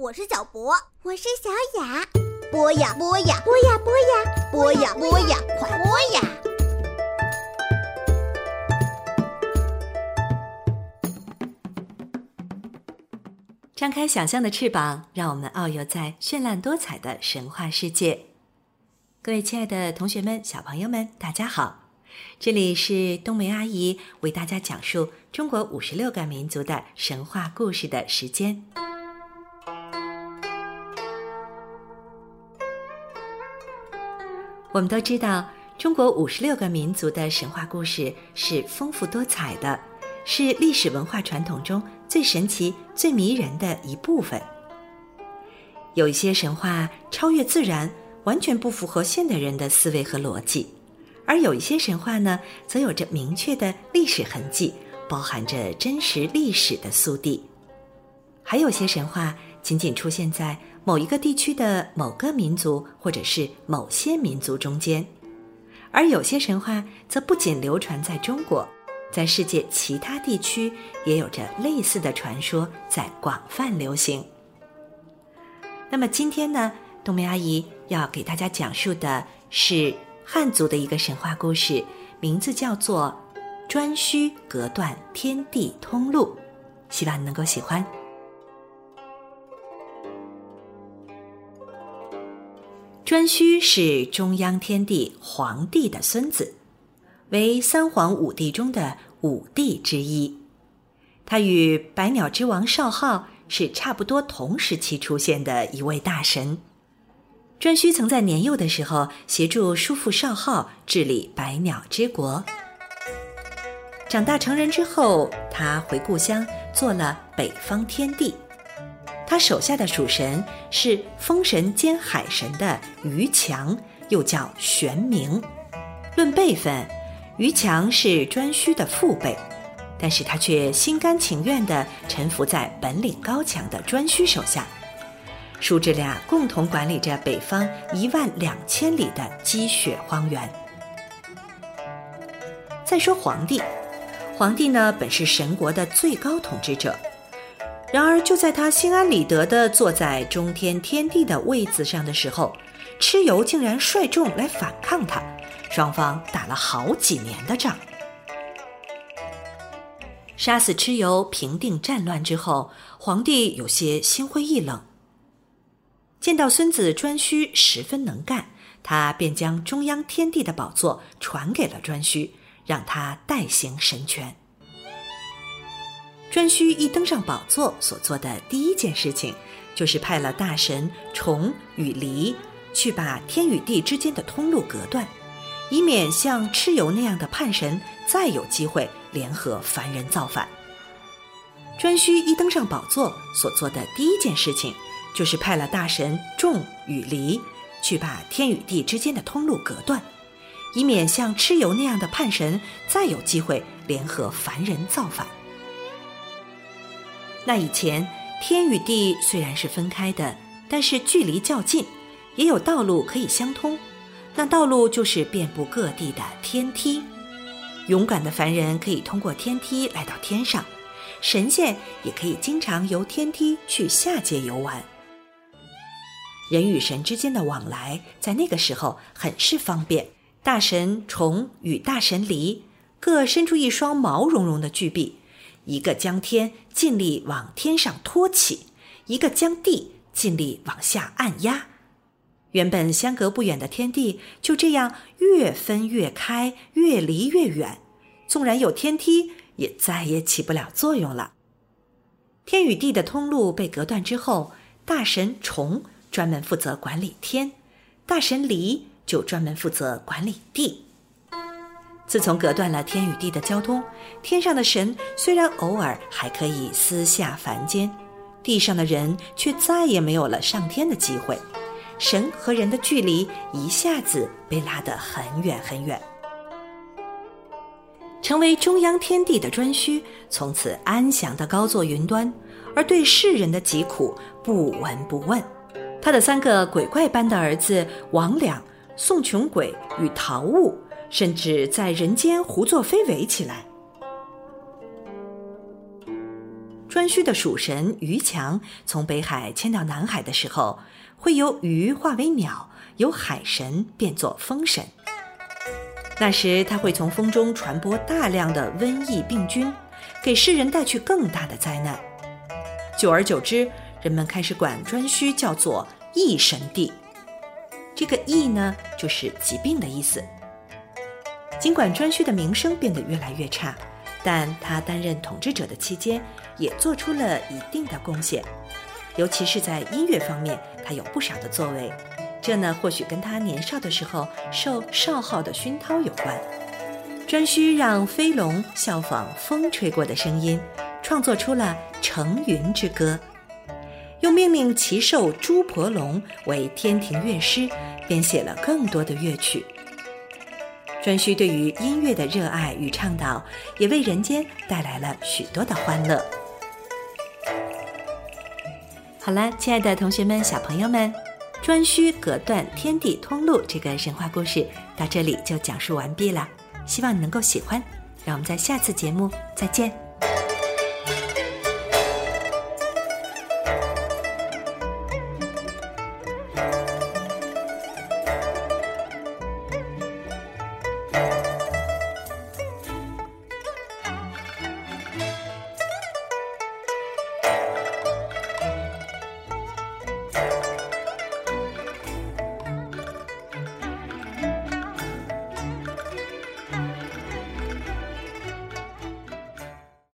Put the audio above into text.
我是小博，我是小雅。播呀播呀，播呀播呀，播呀播呀，快播呀！张开想象的翅膀，让我们遨游在绚烂多彩的神话世界。各位亲爱的同学们、小朋友们，大家好！这里是冬梅阿姨为大家讲述中国五十六个民族的神话故事的时间。我们都知道，中国五十六个民族的神话故事是丰富多彩的，是历史文化传统中最神奇、最迷人的一部分。有一些神话超越自然，完全不符合现代人的思维和逻辑；而有一些神话呢，则有着明确的历史痕迹，包含着真实历史的宿地。还有些神话仅仅出现在。某一个地区的某个民族，或者是某些民族中间，而有些神话则不仅流传在中国，在世界其他地区也有着类似的传说在广泛流行。那么今天呢，冬梅阿姨要给大家讲述的是汉族的一个神话故事，名字叫做“颛顼隔断天地通路”，希望你能够喜欢。颛顼是中央天帝黄帝的孙子，为三皇五帝中的五帝之一。他与百鸟之王少昊是差不多同时期出现的一位大神。颛顼曾在年幼的时候协助叔父少昊治理百鸟之国。长大成人之后，他回故乡做了北方天帝。他手下的属神是风神兼海神的于强，又叫玄冥。论辈分，于强是颛顼的父辈，但是他却心甘情愿地臣服在本领高强的颛顼手下。叔侄俩共同管理着北方一万两千里的积雪荒原。再说皇帝，皇帝呢本是神国的最高统治者。然而，就在他心安理得地坐在中天天帝的位子上的时候，蚩尤竟然率众来反抗他，双方打了好几年的仗。杀死蚩尤，平定战乱之后，皇帝有些心灰意冷。见到孙子颛顼十分能干，他便将中央天帝的宝座传给了颛顼，让他代行神权。颛顼一登上宝座，所做的第一件事情，就是派了大神重与离去把天与地之间的通路隔断，以免像蚩尤那样的叛神再有机会联合凡人造反。颛顼一登上宝座，所做的第一件事情，就是派了大神重与离去把天与地之间的通路隔断，以免像蚩尤那样的叛神再有机会联合凡人造反。那以前，天与地虽然是分开的，但是距离较近，也有道路可以相通。那道路就是遍布各地的天梯，勇敢的凡人可以通过天梯来到天上，神仙也可以经常由天梯去下界游玩。人与神之间的往来，在那个时候很是方便。大神虫与大神离各伸出一双毛茸茸的巨臂。一个将天尽力往天上托起，一个将地尽力往下按压。原本相隔不远的天地就这样越分越开，越离越远。纵然有天梯，也再也起不了作用了。天与地的通路被隔断之后，大神虫专门负责管理天，大神离就专门负责管理地。自从隔断了天与地的交通，天上的神虽然偶尔还可以私下凡间，地上的人却再也没有了上天的机会，神和人的距离一下子被拉得很远很远。成为中央天地的颛顼，从此安详的高坐云端，而对世人的疾苦不闻不问。他的三个鬼怪般的儿子王两、宋穷鬼与陶悟。甚至在人间胡作非为起来。颛顼的属神于强从北海迁到南海的时候，会由鱼化为鸟，由海神变作风神。那时他会从风中传播大量的瘟疫病菌，给世人带去更大的灾难。久而久之，人们开始管颛顼叫做疫神帝。这个“疫”呢，就是疾病的意思。尽管颛顼的名声变得越来越差，但他担任统治者的期间，也做出了一定的贡献，尤其是在音乐方面，他有不少的作为。这呢，或许跟他年少的时候受少昊的熏陶有关。颛顼让飞龙效仿风吹过的声音，创作出了《成云之歌》，又命令其兽朱婆龙为天庭乐师，编写了更多的乐曲。颛顼对于音乐的热爱与倡导，也为人间带来了许多的欢乐。好了，亲爱的同学们、小朋友们，颛顼隔断天地通路这个神话故事到这里就讲述完毕了。希望你能够喜欢，让我们在下次节目再见。